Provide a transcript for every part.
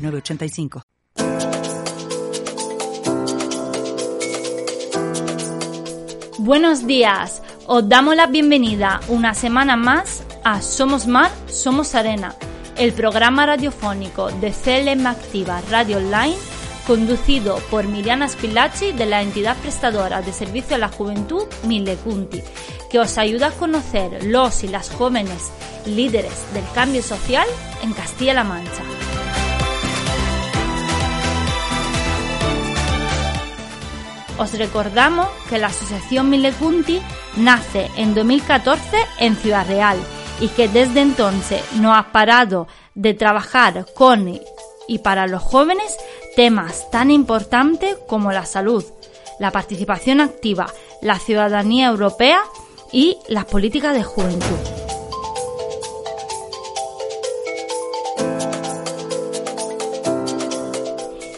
906985. Buenos días, os damos la bienvenida una semana más a Somos Mar, Somos Arena, el programa radiofónico de CLM Activa Radio Online conducido por Miriana Spilacci de la entidad prestadora de servicio a la juventud Millecunti, que os ayuda a conocer los y las jóvenes líderes del cambio social en Castilla-La Mancha. Os recordamos que la Asociación Millecunti nace en 2014 en Ciudad Real y que desde entonces no ha parado de trabajar con y para los jóvenes temas tan importantes como la salud, la participación activa, la ciudadanía europea y las políticas de juventud.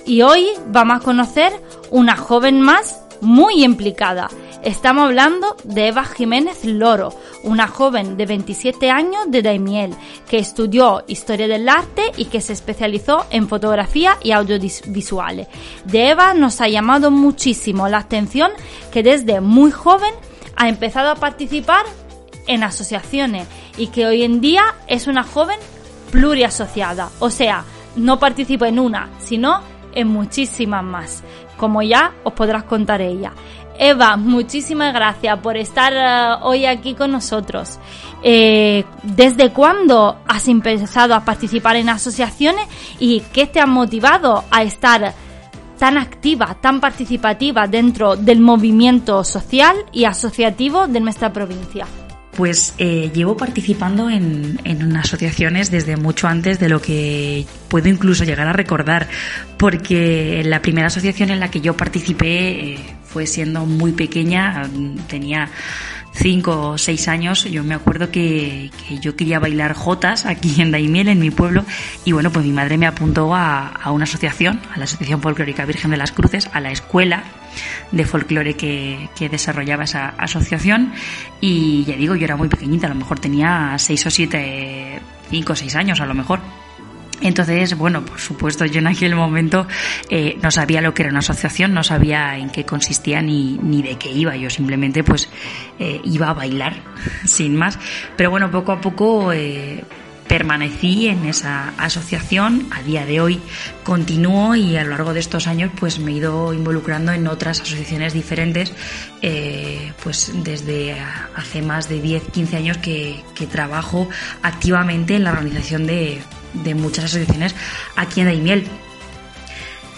Y hoy vamos a conocer una joven más muy implicada. Estamos hablando de Eva Jiménez Loro, una joven de 27 años de Daimiel, que estudió Historia del Arte y que se especializó en fotografía y audiovisuales. De Eva nos ha llamado muchísimo la atención que desde muy joven ha empezado a participar en asociaciones y que hoy en día es una joven pluriasociada, o sea, no participa en una, sino en muchísimas más, como ya os podrás contar ella. Eva, muchísimas gracias por estar eh, hoy aquí con nosotros. Eh, ¿Desde cuándo has empezado a participar en asociaciones y qué te ha motivado a estar tan activa, tan participativa dentro del movimiento social y asociativo de nuestra provincia? Pues eh, llevo participando en, en, asociaciones desde mucho antes de lo que puedo incluso llegar a recordar, porque la primera asociación en la que yo participé fue siendo muy pequeña, tenía cinco o seis años, yo me acuerdo que, yo quería bailar jotas aquí en Daimiel, en mi pueblo, y bueno, pues mi madre me apuntó a, una asociación, a la Asociación Folclórica Virgen de las Cruces, a la escuela de folclore que, que desarrollaba esa asociación, y ya digo, yo era muy pequeñita, a lo mejor tenía seis o siete, cinco o seis años a lo mejor. Entonces, bueno, por supuesto, yo en aquel momento eh, no sabía lo que era una asociación, no sabía en qué consistía ni, ni de qué iba. Yo simplemente, pues, eh, iba a bailar, sin más. Pero bueno, poco a poco eh, permanecí en esa asociación. A día de hoy continúo y a lo largo de estos años, pues, me he ido involucrando en otras asociaciones diferentes. pues desde hace más de 10, 15 años que, que trabajo activamente en la organización de de muchas asociaciones aquí en Daimiel.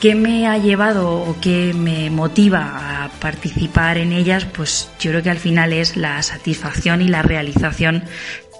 ¿Qué me ha llevado o qué me motiva a participar en ellas? Pues yo creo que al final es la satisfacción y la realización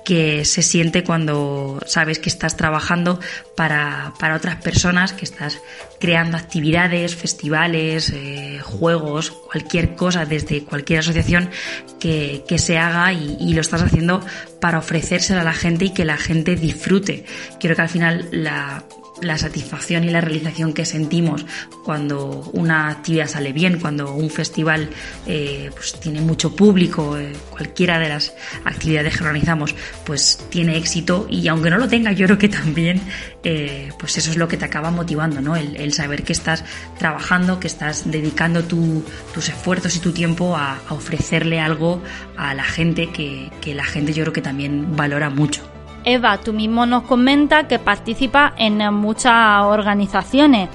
que se siente cuando sabes que estás trabajando para, otras personas, que estás creando actividades, festivales, eh, juegos, cualquier cosa desde cualquier asociación que, se haga y, y, lo estás haciendo para ofrecérselo a la gente y que la gente disfrute. Quiero que al final la, la satisfacción y la realización que sentimos cuando una actividad sale bien, cuando un festival eh, pues tiene mucho público, eh, cualquiera de las actividades que organizamos, pues tiene éxito y aunque no lo tenga, yo creo que también, eh, pues eso es lo que te acaba motivando, ¿no? El, saber que estás trabajando, que estás dedicando tus esfuerzos y tu tiempo a, ofrecerle algo a la gente que, que la gente yo creo que también valora mucho. Eva, tú mismo nos comenta que participa en muchas organizaciones.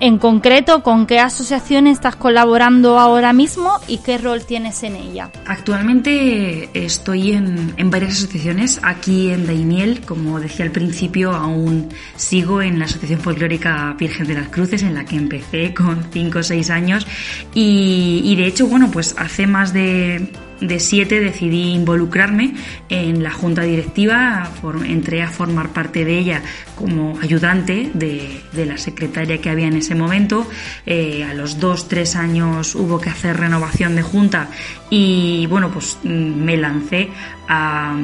En concreto, ¿con qué asociación estás colaborando ahora mismo y qué rol tienes en ella? Actualmente estoy en, varias asociaciones. Aquí en Daimiel, como decía al principio, aún sigo en la Asociación Folclórica Virgen de las Cruces, en la que empecé con 5 o 6 años. Y, y de hecho, bueno, pues hace más de de siete decidí involucrarme en la junta directiva, entré a formar parte de ella como ayudante de, la secretaria que había en ese momento. Eh, a los dos, tres años hubo que hacer renovación de junta y bueno, pues mm, me lancé a,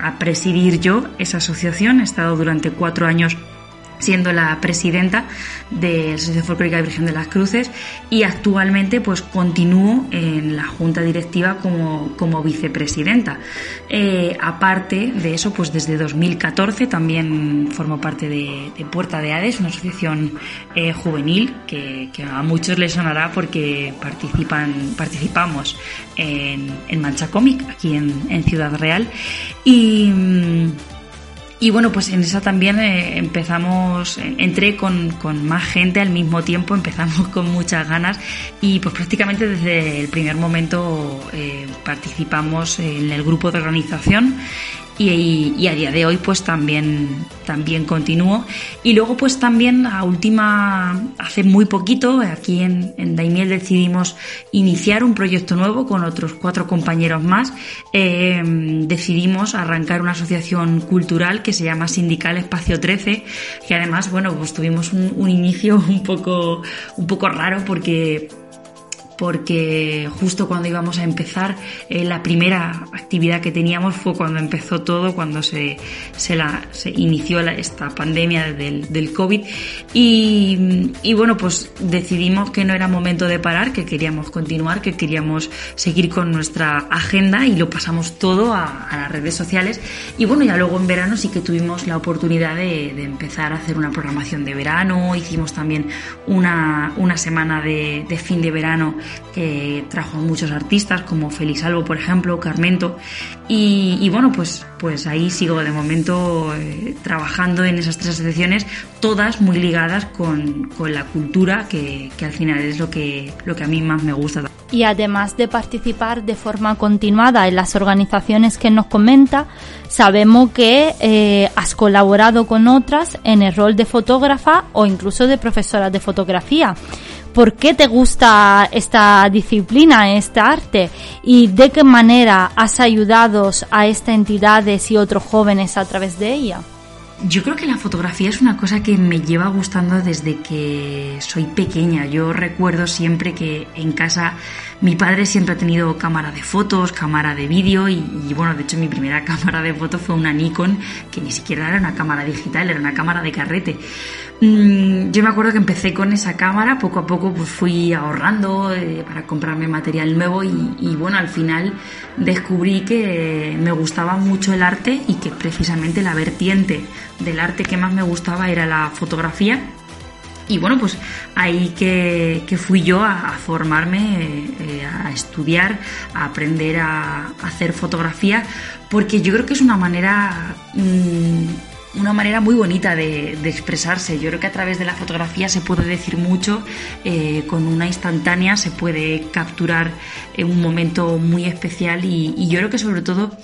a presidir yo esa asociación. He estado durante cuatro años siendo la presidenta de la Asociación Folclórica Virgen de las Cruces y actualmente pues continúo en la junta directiva como, como vicepresidenta. Eh, aparte de eso, pues desde 2014 también formo parte de, Puerta de Hades, una asociación eh, juvenil que, a muchos les sonará porque participan, participamos en, Mancha Cómic aquí en, en Ciudad Real y mm, y bueno, pues en esa también eh, empezamos, entré con, con, más gente al mismo tiempo, empezamos con muchas ganas y pues prácticamente desde el primer momento eh, participamos en el grupo de organización y, a día de hoy pues también, también continúo. Y luego pues también a última, hace muy poquito, aquí en, Daimiel decidimos iniciar un proyecto nuevo con otros cuatro compañeros más. Eh, decidimos arrancar una asociación cultural que se llama Sindical Espacio 13, que además, bueno, pues tuvimos un, un inicio un poco, un poco raro porque porque justo cuando íbamos a empezar, eh, la primera actividad que teníamos fue cuando empezó todo, cuando se, se, la, inició esta pandemia del, del COVID. Y, y, bueno, pues decidimos que no era momento de parar, que queríamos continuar, que queríamos seguir con nuestra agenda y lo pasamos todo a, a las redes sociales. Y bueno, ya luego en verano sí que tuvimos la oportunidad de, de empezar a hacer una programación de verano, hicimos también una, una semana de, de fin de verano que trajo a muchos artistas como Félix Albo, por ejemplo, Carmento. Y, bueno, pues, pues ahí sigo de momento eh, trabajando en esas tres asociaciones, todas muy ligadas con, con la cultura, que, que, al final es lo que, lo que a mí más me gusta. Y además de participar de forma continuada en las organizaciones que nos comenta, sabemos que eh, has colaborado con otras en el rol de fotógrafa o incluso de profesora de fotografía. ¿Por qué te gusta esta disciplina, este arte? ¿Y de qué manera has ayudado a estas entidades y otros jóvenes a través de ella? Yo creo que la fotografía es una cosa que me lleva gustando desde que soy pequeña. Yo recuerdo siempre que en casa mi padre siempre ha tenido cámara de fotos, cámara de vídeo y, bueno, de hecho mi primera cámara de fotos fue una Nikon que ni siquiera era una cámara digital, era una cámara de carrete. Mm, yo me acuerdo que empecé con esa cámara, poco a poco pues fui ahorrando eh, para comprarme material nuevo y, bueno, al final descubrí que me gustaba mucho el arte y que precisamente la vertiente del arte que más me gustaba era la fotografía. Y bueno, pues ahí que, fui yo a, formarme, eh, a estudiar, a aprender a, hacer fotografía, porque yo creo que es una manera... Mm, una manera muy bonita de, expresarse. Yo creo que a través de la fotografía se puede decir mucho, eh, con una instantánea se puede capturar un momento muy especial y, yo creo que sobre todo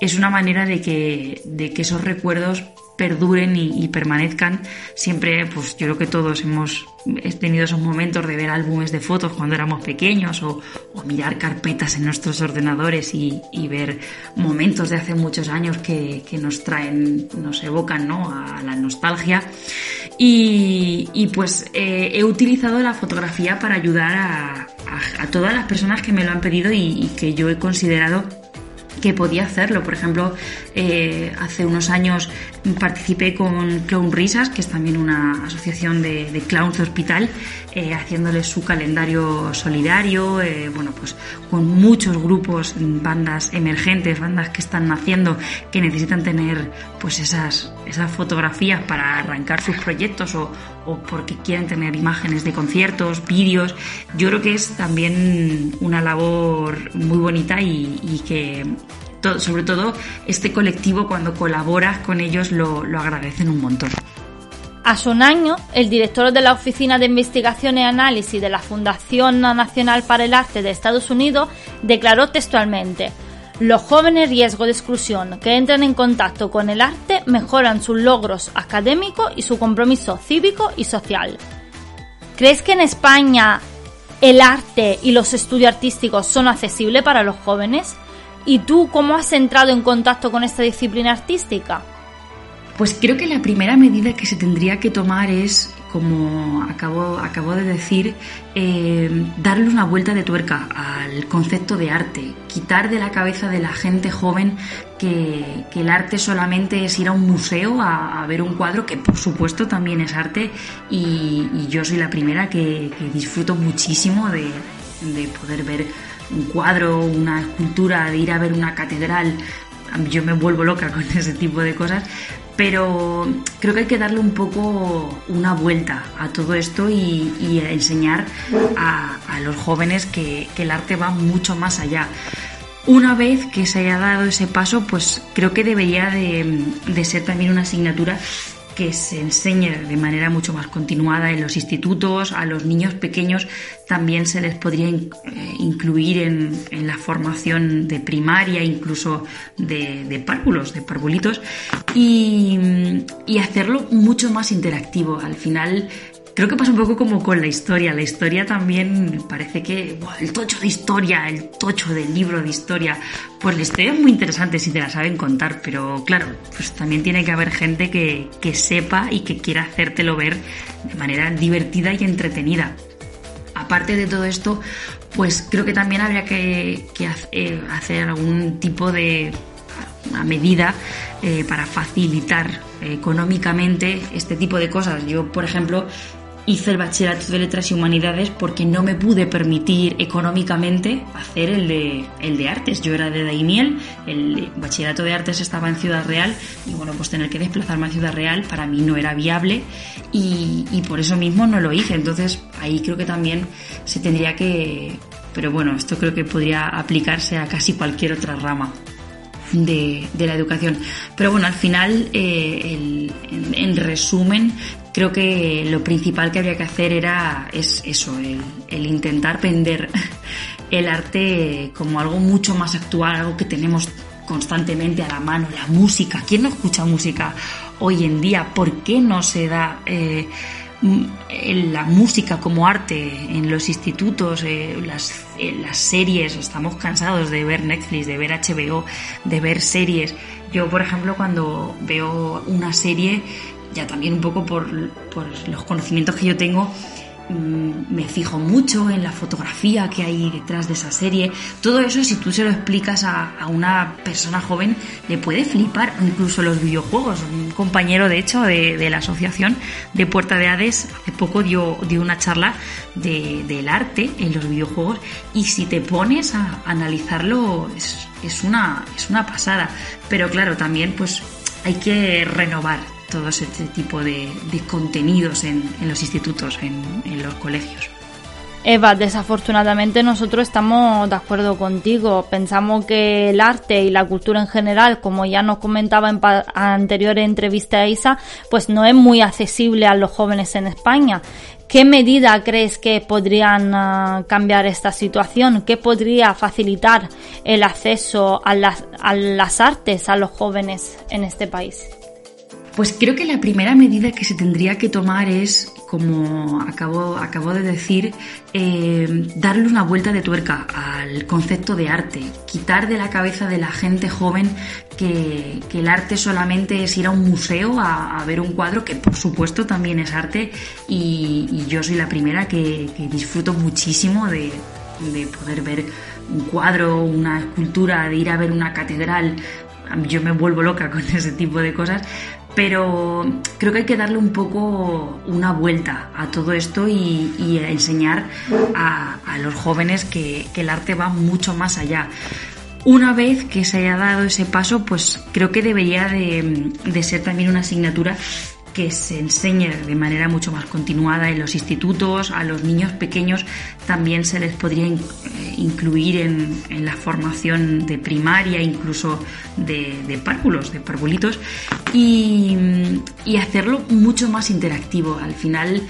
es una manera de que esos recuerdos perduren y, permanezcan. Siempre, pues yo creo que todos hemos tenido esos momentos de ver álbumes de fotos cuando éramos pequeños o, mirar carpetas en nuestros ordenadores y, ver momentos de hace muchos años que, nos traen, nos evocan ¿no? a la nostalgia. Y, pues eh, he utilizado la fotografía para ayudar a, todas las personas que me lo han pedido y que yo he considerado que podía hacerlo. Por ejemplo, eh, hace unos años participé con Clown Risas, que es también una asociación de, clowns de hospital, eh, haciéndoles su calendario solidario, eh, bueno, pues con muchos grupos, bandas emergentes, bandas que están naciendo, que necesitan tener pues esas, esas fotografías para arrancar sus proyectos o, porque quieren tener imágenes de conciertos, vídeos. Yo creo que es también una labor muy bonita y que sobre todo este colectivo cuando colaboras con ellos lo, lo agradecen un montón. Hace un año, el director de la Oficina de Investigación y Análisis de la Fundación Nacional para el Arte de Estados Unidos declaró textualmente, los jóvenes riesgo de exclusión que entran en contacto con el arte mejoran sus logros académicos y su compromiso cívico y social. ¿Crees que en España ¿El arte y los estudios artísticos son accesibles para los jóvenes? ¿Y tú cómo has entrado en contacto con esta disciplina artística? Pues creo que la primera medida que se tendría que tomar es, como acabo, de decir, eh, darle una vuelta de tuerca al concepto de arte, quitar de la cabeza de la gente joven que, el arte solamente es ir a un museo a, ver un cuadro, que por supuesto también es arte, y, yo soy la primera que, disfruto muchísimo de poder ver un cuadro, una escultura, de ir a ver una catedral, yo me vuelvo loca con ese tipo de cosas, pero creo que hay que darle un poco una vuelta a todo esto y, enseñar a, los jóvenes que, el arte va mucho más allá. Una vez que se haya dado ese paso, pues creo que debería de ser también una asignatura que se enseñe de manera mucho más continuada en los institutos, a los niños pequeños también se les podría eh, incluir en, la formación de primaria, incluso de, párvulos, de parvulitos, y, y hacerlo mucho más interactivo. Al final Creo que pasa un poco como con la historia. La historia también parece que el tocho de historia, el tocho del libro de historia, pues la historia es muy interesante si te la saben contar, pero claro, pues también tiene que haber gente que, sepa y que quiera hacértelo ver de manera divertida y entretenida. Aparte de todo esto, pues creo que también habría que, eh, hacer algún tipo de medida eh, para facilitar económicamente este tipo de cosas. Yo, por ejemplo, hice el bachillerato de letras y humanidades porque no me pude permitir económicamente hacer el de, el de artes. Yo era de Daimiel, el bachillerato de artes estaba en Ciudad Real y bueno, pues tener que desplazarme a Ciudad Real para mí no era viable y, por eso mismo no lo hice. Entonces ahí creo que también se tendría que... Pero bueno, esto creo que podría aplicarse a casi cualquier otra rama. De, la educación. Pero bueno, al final, eh, en, resumen, creo que lo principal que habría que hacer era es eso, el, intentar vender el arte como algo mucho más actual, algo que tenemos constantemente a la mano, la música. ¿Quién no escucha música hoy en día? ¿Por qué no se da eh, la música como arte en los institutos, eh, las, las series? Estamos cansados de ver Netflix, de ver HBO, de ver series. Yo, por ejemplo, cuando veo una serie ya también un poco por, los conocimientos que yo tengo, mm, me fijo mucho en la fotografía que hay detrás de esa serie. Todo eso, si tú se lo explicas a, una persona joven, le puede flipar. Incluso los videojuegos. Un compañero, de hecho, de, la asociación de Puerta de Hades, hace poco dio, dio una charla del arte en los videojuegos. Y si te pones a analizarlo, es, es, una, es una pasada. Pero claro, también pues hay que renovar todo este tipo de, contenidos en, los institutos, en, los colegios. Eva, desafortunadamente nosotros estamos de acuerdo contigo. Pensamos que el arte y la cultura en general, como ya nos comentaba en anterior entrevista a Isa, pues no es muy accesible a los jóvenes en España. ¿Qué medida crees que podrían ah, cambiar esta situación? ¿Qué podría facilitar el acceso a las artes a los jóvenes en este país? Pues creo que la primera medida que se tendría que tomar es, como acabo, de decir, eh, darle una vuelta de tuerca al concepto de arte, quitar de la cabeza de la gente joven que, el arte solamente es ir a un museo a, ver un cuadro, que por supuesto también es arte, y, yo soy la primera que, disfruto muchísimo de, de poder ver un cuadro, una escultura, de ir a ver una catedral, yo me vuelvo loca con ese tipo de cosas, pero creo que hay que darle un poco una vuelta a todo esto y, enseñar a, los jóvenes que, el arte va mucho más allá. Una vez que se haya dado ese paso, pues creo que debería de ser también una asignatura que se enseñe de manera mucho más continuada en los institutos, a los niños pequeños también se les podría eh, incluir en, la formación de primaria, incluso de, párvulos, de parvulitos, y, y hacerlo mucho más interactivo. Al final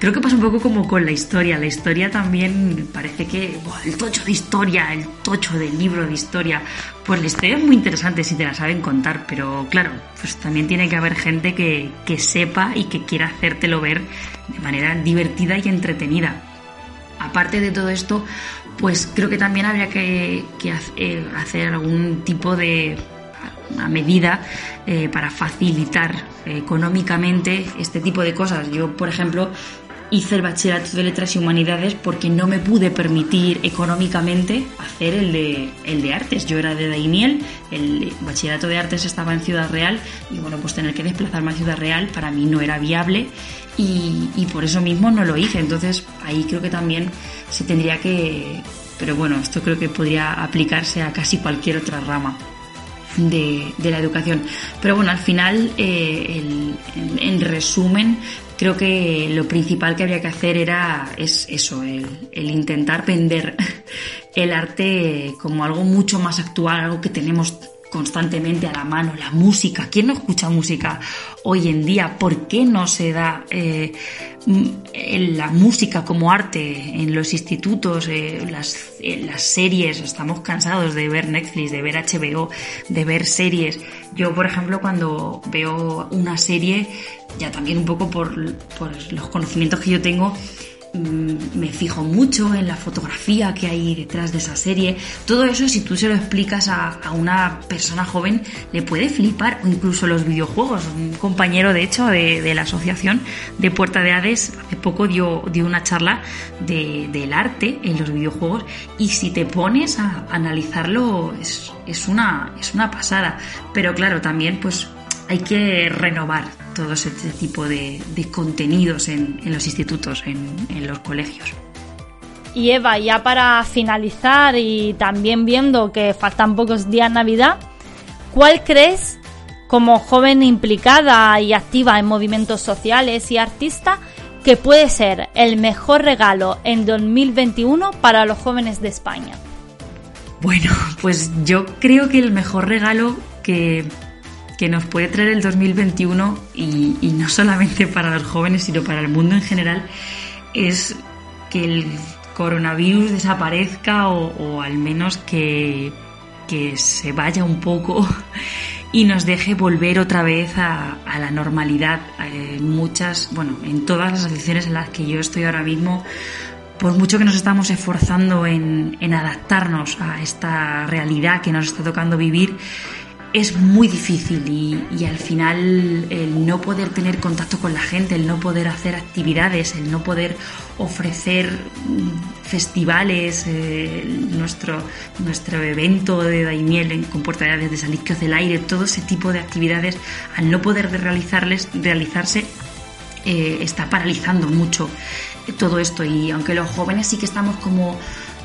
Creo que pasa un poco como con la historia. La historia también parece que el tocho de historia, el tocho del libro de historia, pues la historia es muy interesante si te la saben contar, pero claro, pues también tiene que haber gente que, que sepa y que quiera hacértelo ver de manera divertida y entretenida. aparte de todo esto, pues creo que también habría que, eh, hacer algún tipo de una medida eh, para facilitar económicamente este tipo de cosas. Yo, por ejemplo, hice el bachillerato de letras y humanidades porque no me pude permitir económicamente hacer el de, el de artes. Yo era de Daimiel, el bachillerato de artes estaba en Ciudad Real y bueno, pues tener que desplazarme a Ciudad Real para mí no era viable y, por eso mismo no lo hice. Entonces ahí creo que también se tendría que... Pero bueno, esto creo que podría aplicarse a casi cualquier otra rama. De, de, la educación. Pero bueno, al final, eh, el, en, resumen, creo que lo principal que habría que hacer era es eso, el, intentar vender el arte como algo mucho más actual, algo que tenemos constantemente a la mano, la música. ¿Quién no escucha música hoy en día? ¿Por qué no se da eh, la música como arte en los institutos, eh, las, las, series? Estamos cansados de ver Netflix, de ver HBO, de ver series. Yo, por ejemplo, cuando veo una serie, ya también un poco por, los conocimientos que yo tengo, Mm, me fijo mucho en la fotografía que hay detrás de esa serie. Todo eso, si tú se lo explicas a, una persona joven, le puede flipar, o incluso los videojuegos. Un compañero, de hecho, de, la asociación de Puerta de Hades, hace poco dio, dio una charla del arte en los videojuegos, y si te pones a analizarlo, es, es, una, es una pasada. Pero claro, también, pues hay que renovar todo ese tipo de, contenidos en, los institutos, en, los colegios. Y Eva, ya para finalizar y también viendo que faltan pocos días Navidad, ¿cuál crees como joven implicada y activa en movimientos sociales y artista que puede ser el mejor regalo en 2021 para los jóvenes de España? Bueno, pues yo creo que el mejor regalo que que nos puede traer el 2021 y, no solamente para los jóvenes, sino para el mundo en general, es que el coronavirus desaparezca o, al menos que, se vaya un poco y nos deje volver otra vez a, la normalidad. En muchas, bueno, en todas las asociaciones en las que yo estoy ahora mismo, por mucho que nos estamos esforzando en adaptarnos a esta realidad que nos está tocando vivir, es muy difícil y, al final el no poder tener contacto con la gente, el no poder hacer actividades, el no poder ofrecer festivales, eh, nuestro, nuestro evento de Daimiel en comportamientos de Saliquios del Aire, todo ese tipo de actividades, al no poder realizarles, realizarse, eh, está paralizando mucho todo esto. Y aunque los jóvenes sí que estamos como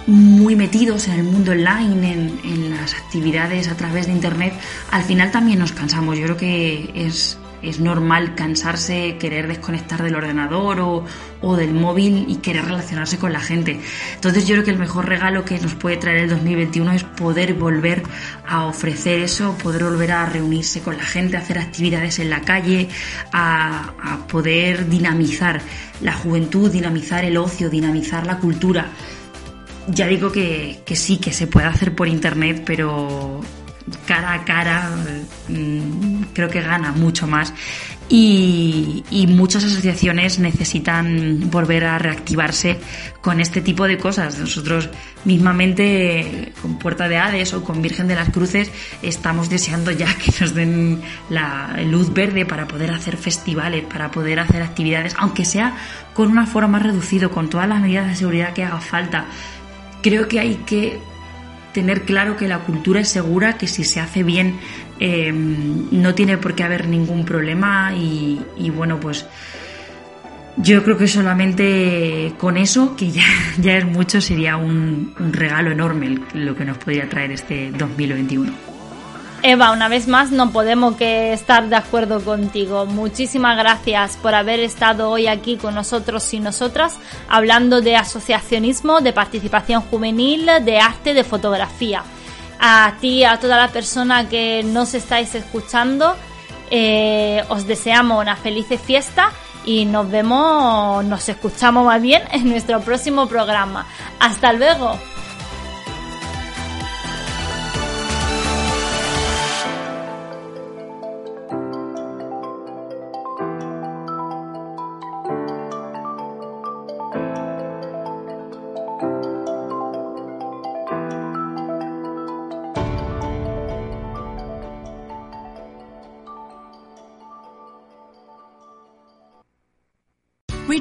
muy metidos en el mundo online, en, las actividades a través de Internet, al final también nos cansamos. Yo creo que es, es normal cansarse, querer desconectar del ordenador o, o, del móvil y querer relacionarse con la gente. Entonces yo creo que el mejor regalo que nos puede traer el 2021 es poder volver a ofrecer eso, poder volver a reunirse con la gente, hacer actividades en la calle, a, a poder dinamizar la juventud, dinamizar el ocio, dinamizar la cultura ya digo que, sí, que se puede hacer por internet, pero cara a cara mm, creo que gana mucho más y, muchas asociaciones necesitan volver a reactivarse con este tipo de cosas. Nosotros mismamente con Puerta de Hades o con Virgen de las Cruces estamos deseando ya que nos den la luz verde para poder hacer festivales, para poder hacer actividades, aunque sea con una forma más reducido, con todas las medidas de seguridad que haga falta creo que hay que tener claro que la cultura es segura, que si se hace bien em, no tiene por qué haber ningún problema y, bueno, pues yo creo que solamente con eso, que ya, ya es mucho, sería un, regalo enorme lo que nos podría traer este 2021. Eva, una vez más no podemos que estar de acuerdo contigo. Muchísimas gracias por haber estado hoy aquí con nosotros y nosotras hablando de asociacionismo, de participación juvenil, de arte, de fotografía. A ti, a toda la persona que nos estáis escuchando, eh, os deseamos una feliz fiesta y nos vemos, nos escuchamos más bien en nuestro próximo programa. Hasta luego.